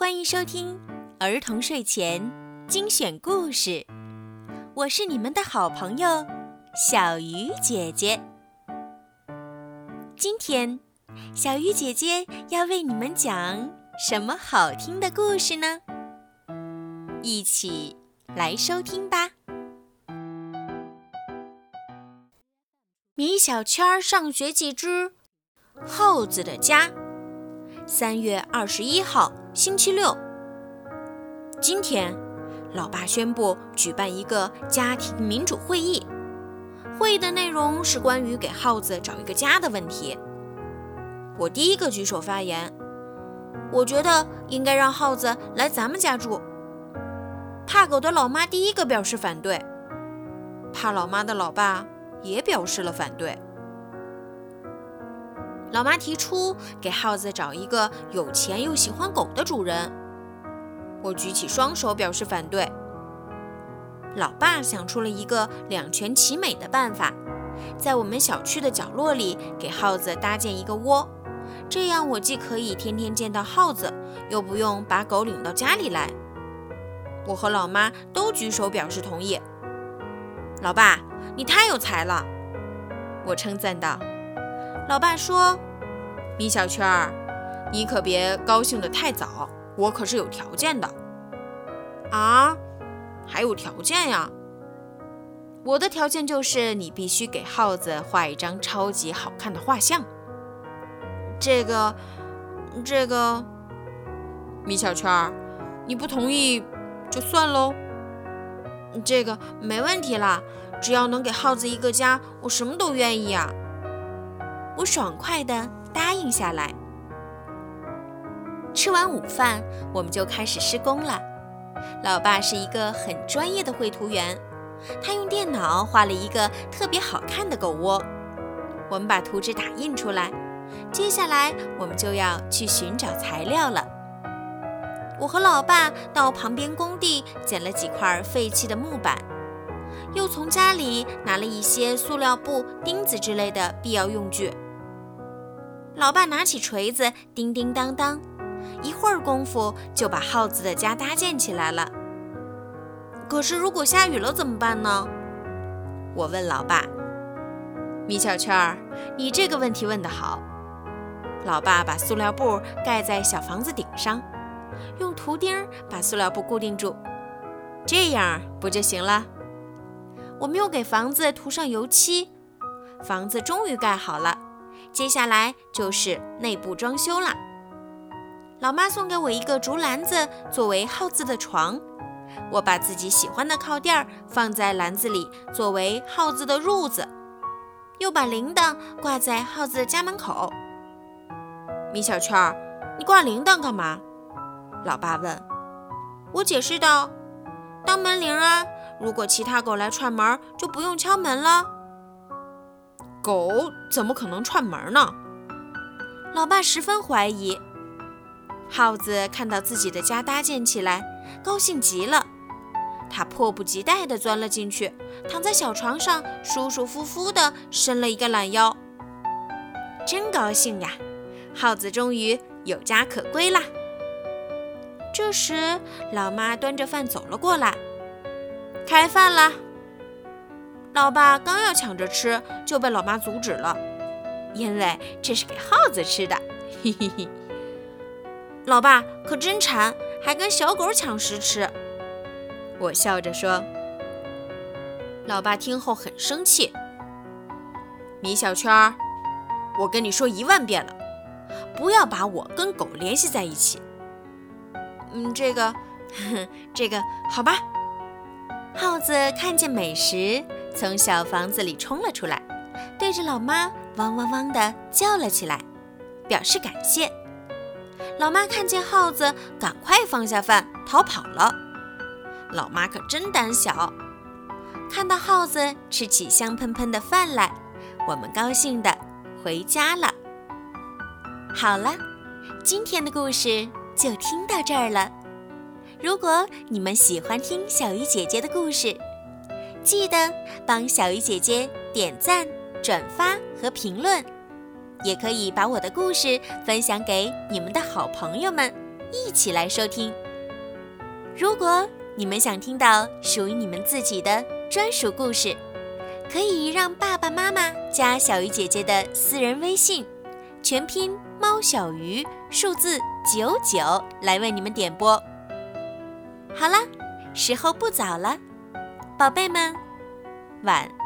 欢迎收听儿童睡前精选故事，我是你们的好朋友小鱼姐姐。今天，小鱼姐姐要为你们讲什么好听的故事呢？一起来收听吧。米小圈上学记之耗子的家。三月二十一号，星期六。今天，老爸宣布举办一个家庭民主会议。会议的内容是关于给耗子找一个家的问题。我第一个举手发言，我觉得应该让耗子来咱们家住。怕狗的老妈第一个表示反对，怕老妈的老爸也表示了反对。老妈提出给耗子找一个有钱又喜欢狗的主人，我举起双手表示反对。老爸想出了一个两全其美的办法，在我们小区的角落里给耗子搭建一个窝，这样我既可以天天见到耗子，又不用把狗领到家里来。我和老妈都举手表示同意。老爸，你太有才了，我称赞道。老爸说：“米小圈儿，你可别高兴得太早，我可是有条件的。”啊，还有条件呀？我的条件就是你必须给耗子画一张超级好看的画像。这个，这个，米小圈儿，你不同意就算喽。这个没问题啦，只要能给耗子一个家，我什么都愿意啊。我爽快地答应下来。吃完午饭，我们就开始施工了。老爸是一个很专业的绘图员，他用电脑画了一个特别好看的狗窝。我们把图纸打印出来，接下来我们就要去寻找材料了。我和老爸到旁边工地捡了几块废弃的木板，又从家里拿了一些塑料布、钉子之类的必要用具。老爸拿起锤子，叮叮当当，一会儿功夫就把耗子的家搭建起来了。可是如果下雨了怎么办呢？我问老爸。米小圈儿，你这个问题问得好。老爸把塑料布盖在小房子顶上，用图钉把塑料布固定住，这样不就行了？我们又给房子涂上油漆，房子终于盖好了。接下来就是内部装修了。老妈送给我一个竹篮子作为耗子的床，我把自己喜欢的靠垫放在篮子里作为耗子的褥子，又把铃铛挂在耗子的家门口。米小圈，你挂铃铛干嘛？老爸问。我解释道：“当门铃啊，如果其他狗来串门，就不用敲门了。”狗怎么可能串门呢？老爸十分怀疑。耗子看到自己的家搭建起来，高兴极了。他迫不及待地钻了进去，躺在小床上，舒舒服服地伸了一个懒腰。真高兴呀！耗子终于有家可归啦。这时，老妈端着饭走了过来，开饭啦。老爸刚要抢着吃，就被老妈阻止了，因为这是给耗子吃的。嘿嘿嘿，老爸可真馋，还跟小狗抢食吃。我笑着说。老爸听后很生气。米小圈，我跟你说一万遍了，不要把我跟狗联系在一起。嗯，这个，这个，好吧。耗子看见美食。从小房子里冲了出来，对着老妈汪汪汪地叫了起来，表示感谢。老妈看见耗子，赶快放下饭逃跑了。老妈可真胆小，看到耗子吃起香喷喷的饭来，我们高兴地回家了。好了，今天的故事就听到这儿了。如果你们喜欢听小鱼姐姐的故事，记得帮小鱼姐姐点赞、转发和评论，也可以把我的故事分享给你们的好朋友们。一起来收听。如果你们想听到属于你们自己的专属故事，可以让爸爸妈妈加小鱼姐姐的私人微信，全拼猫小鱼数字九九来为你们点播。好了，时候不早了，宝贝们，晚。